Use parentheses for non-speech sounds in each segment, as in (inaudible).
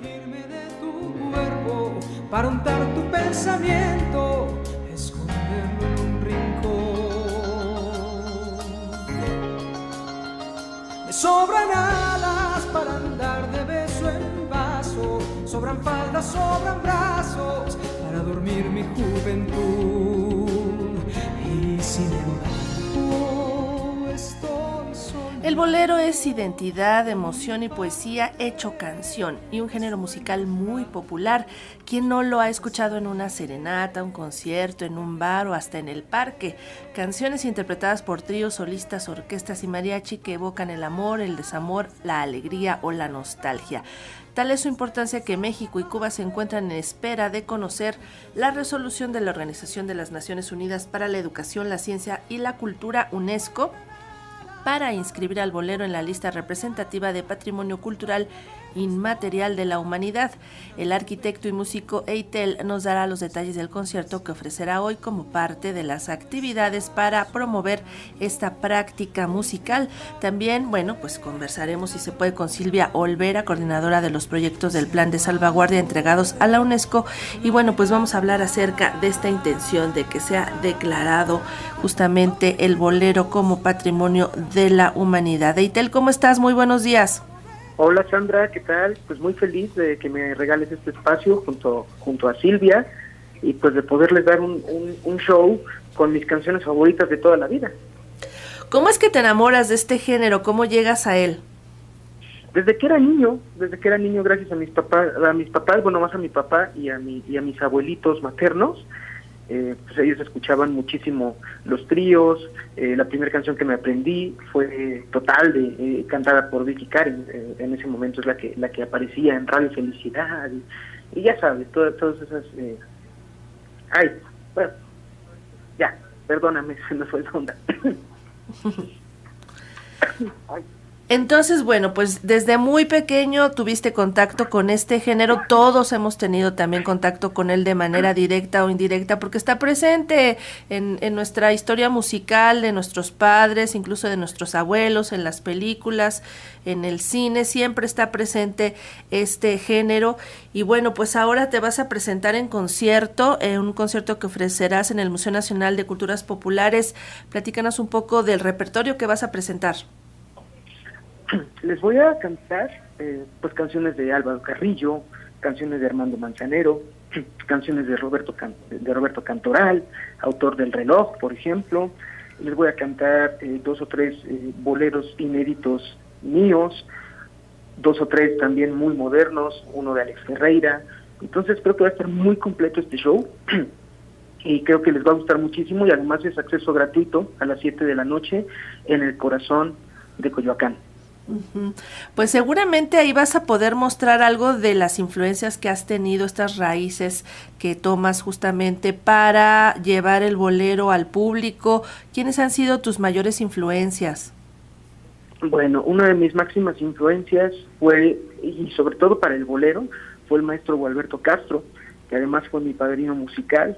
De tu cuerpo para untar tu pensamiento, esconderlo en un rincón. Me sobran alas para andar de beso en vaso, sobran faldas, sobran brazos para dormir mi juventud. Y sin embargo. El bolero es identidad, emoción y poesía hecho canción y un género musical muy popular. ¿Quién no lo ha escuchado en una serenata, un concierto, en un bar o hasta en el parque? Canciones interpretadas por tríos, solistas, orquestas y mariachi que evocan el amor, el desamor, la alegría o la nostalgia. Tal es su importancia que México y Cuba se encuentran en espera de conocer la resolución de la Organización de las Naciones Unidas para la Educación, la Ciencia y la Cultura UNESCO para inscribir al bolero en la lista representativa de Patrimonio Cultural Inmaterial de la Humanidad. El arquitecto y músico Eitel nos dará los detalles del concierto que ofrecerá hoy como parte de las actividades para promover esta práctica musical. También, bueno, pues conversaremos si se puede con Silvia Olvera, coordinadora de los proyectos del Plan de Salvaguardia entregados a la UNESCO. Y bueno, pues vamos a hablar acerca de esta intención de que sea declarado justamente el bolero como patrimonio de la humanidad. Eitel, ¿cómo estás? Muy buenos días. Hola Sandra, ¿qué tal? Pues muy feliz de que me regales este espacio junto, junto a Silvia y pues de poderles dar un, un, un show con mis canciones favoritas de toda la vida. ¿Cómo es que te enamoras de este género? ¿Cómo llegas a él? Desde que era niño, desde que era niño, gracias a mis papás, a mis papás, bueno, más a mi papá y a, mi, y a mis abuelitos maternos, eh, pues ellos escuchaban muchísimo los tríos. Eh, la primera canción que me aprendí fue Total, de, eh, cantada por Vicky Karen. Eh, en ese momento es la que la que aparecía en Radio Felicidad. Y, y ya sabes, todas, todas esas... eh, Ay, bueno, ya, perdóname, (laughs) se me fue la onda. (laughs) Ay. Entonces, bueno, pues desde muy pequeño tuviste contacto con este género, todos hemos tenido también contacto con él de manera directa o indirecta, porque está presente en, en, nuestra historia musical de nuestros padres, incluso de nuestros abuelos, en las películas, en el cine, siempre está presente este género. Y bueno, pues ahora te vas a presentar en concierto, en un concierto que ofrecerás en el Museo Nacional de Culturas Populares. Platícanos un poco del repertorio que vas a presentar (clears throat) les voy a cantar eh, pues canciones de Álvaro Carrillo, canciones de Armando Manzanero, (clears throat) canciones de Roberto Can de Roberto Cantoral, autor del reloj, por ejemplo. Les voy a cantar eh, dos o tres eh, boleros inéditos míos, dos o tres también muy modernos, uno de Alex Ferreira. Entonces creo que va a estar muy completo este show (clears throat) y creo que les va a gustar muchísimo y además es acceso gratuito a las 7 de la noche en el corazón de Coyoacán. Pues seguramente ahí vas a poder mostrar algo de las influencias que has tenido, estas raíces que tomas justamente para llevar el bolero al público. ¿Quiénes han sido tus mayores influencias? Bueno, una de mis máximas influencias fue, y sobre todo para el bolero, fue el maestro Gualberto Castro, que además fue mi padrino musical.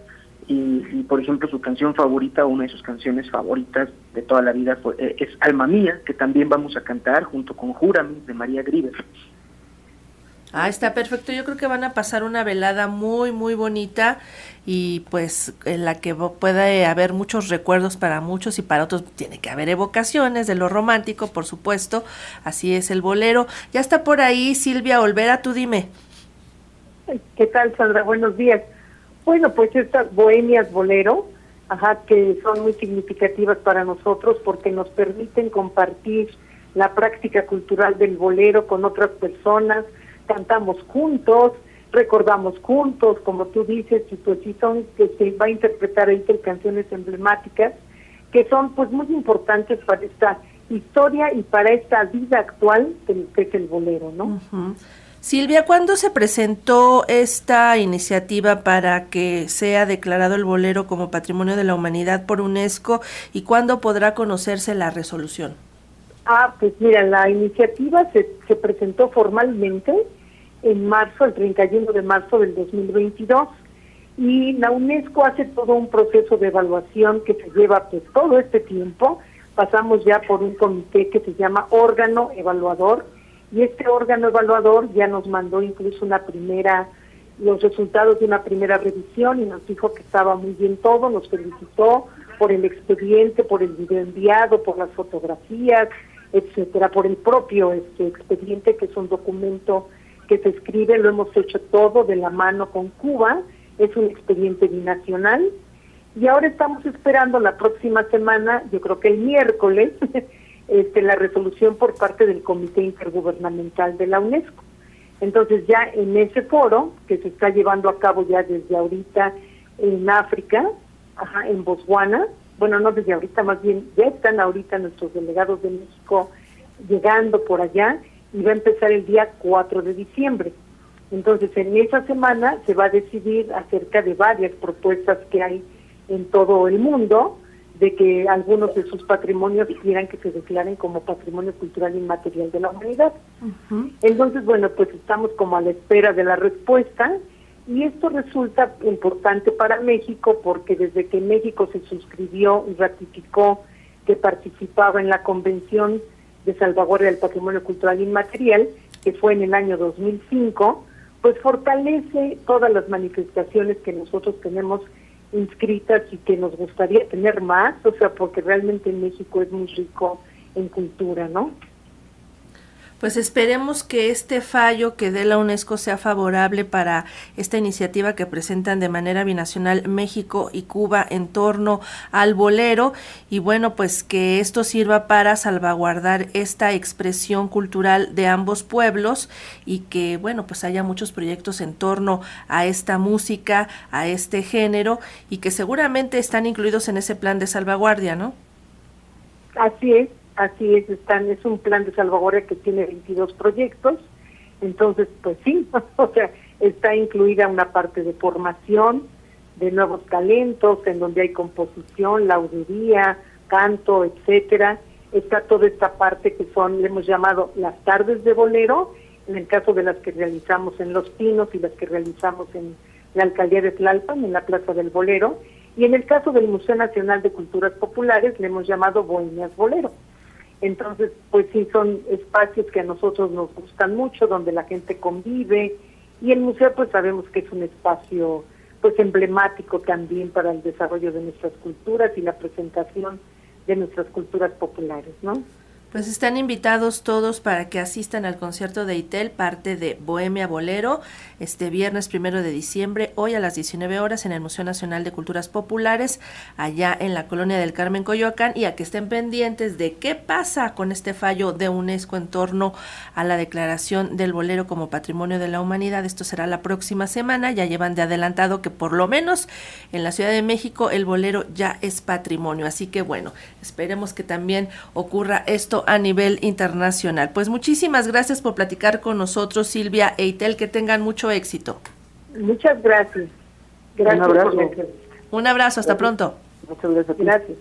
Y, y, por ejemplo su canción favorita, una de sus canciones favoritas de toda la vida fue, eh, es Alma Mía, que también vamos a cantar junto con Júrame de María Griver. Ah, está perfecto. Yo creo que van a pasar una velada muy, muy bonita y pues en la que puede haber muchos recuerdos para muchos y para otros tiene que haber evocaciones de lo romántico, por supuesto. Así es el bolero. Ya está por ahí Silvia Olvera, tú dime. ¿Qué tal, Sandra? Buenos días. Bueno, pues estas bohemias bolero, ajá, que son muy significativas para nosotros porque nos permiten compartir la práctica cultural del bolero con otras personas, cantamos juntos, recordamos juntos, como tú dices, y pues sí son que se va a interpretar entre canciones emblemáticas que son pues muy importantes para esta historia y para esta vida actual que es el bolero, ¿no? Uh. Silvia, ¿cuándo se presentó esta iniciativa para que sea declarado el bolero como Patrimonio de la Humanidad por UNESCO y cuándo podrá conocerse la resolución? Ah, pues mira, la iniciativa se, se presentó formalmente en marzo, el 31 de marzo del 2022, y la UNESCO hace todo un proceso de evaluación que se lleva pues todo este tiempo. Pasamos ya por un comité que se llama órgano evaluador, Y este órgano evaluador ya nos mandó incluso una primera, los resultados de una primera revisión y nos dijo que estaba muy bien todo, nos felicitó por el expediente, por el video enviado, por las fotografías, etcétera, por el propio este expediente que es un documento que se escribe, lo hemos hecho todo de la mano con Cuba, es un expediente binacional. Y ahora estamos esperando la próxima semana, yo creo que el miércoles, (laughs) este, la resolución por parte del Comité Intergubernamental de la UNESCO. Entonces ya en ese foro, que se está llevando a cabo ya desde ahorita en África, ajá, en Botswana, bueno, no desde ahorita, más bien ya están ahorita nuestros delegados de México llegando por allá y va a empezar el día 4 de diciembre. Entonces, en esa semana se va a decidir acerca de varias propuestas que hay en todo el mundo de que algunos de sus patrimonios quieran que se declaren como patrimonio cultural inmaterial de la humanidad. Entonces, bueno, pues estamos como a la espera de la respuesta y esto resulta importante para México porque desde que México se suscribió y ratificó que participaba en la Convención de Salvaguardia del Patrimonio Cultural Inmaterial, que fue en el año 2005, pues fortalece todas las manifestaciones que nosotros tenemos inscritas y que nos gustaría tener más, o sea, porque realmente México es muy rico en cultura, ¿no? Pues esperemos que este fallo que dé la UNESCO sea favorable para esta iniciativa que presentan de manera binacional México y Cuba en torno al bolero y bueno, pues que esto sirva para salvaguardar esta expresión cultural de ambos pueblos y que bueno, pues haya muchos proyectos en torno a esta música, a este género y que seguramente están incluidos en ese plan de salvaguardia, ¿no? Así es. Así es, están, es un plan de salvaguardia que tiene 22 proyectos, entonces pues sí, (laughs) o sea, está incluida una parte de formación de nuevos talentos, en donde hay composición, laudería, canto, etcétera. Está toda esta parte que son, le hemos llamado las tardes de bolero, en el caso de las que realizamos en Los Pinos y las que realizamos en la alcaldía de Tlalpan, en la Plaza del Bolero, y en el caso del Museo Nacional de Culturas Populares le hemos llamado Bohemias Bolero. Entonces, pues sí, son espacios que a nosotros nos gustan mucho, donde la gente convive y el museo pues sabemos que es un espacio pues emblemático también para el desarrollo de nuestras culturas y la presentación de nuestras culturas populares, ¿no? Pues están invitados todos para que asistan al concierto de ITEL, parte de Bohemia Bolero, este viernes primero de diciembre, hoy a las 19 horas en el Museo Nacional de Culturas Populares, allá en la colonia del Carmen Coyoacán, y a que estén pendientes de qué pasa con este fallo de UNESCO en torno a la declaración del bolero como patrimonio de la humanidad. Esto será la próxima semana. Ya llevan de adelantado que por lo menos en la Ciudad de México el bolero ya es patrimonio. Así que bueno, esperemos que también ocurra esto a nivel internacional. Pues muchísimas gracias por platicar con nosotros, Silvia Eitel, que tengan mucho éxito. Muchas gracias. Gracias Un abrazo. por la entrevista. Un abrazo, hasta pronto. Muchas. Gracias.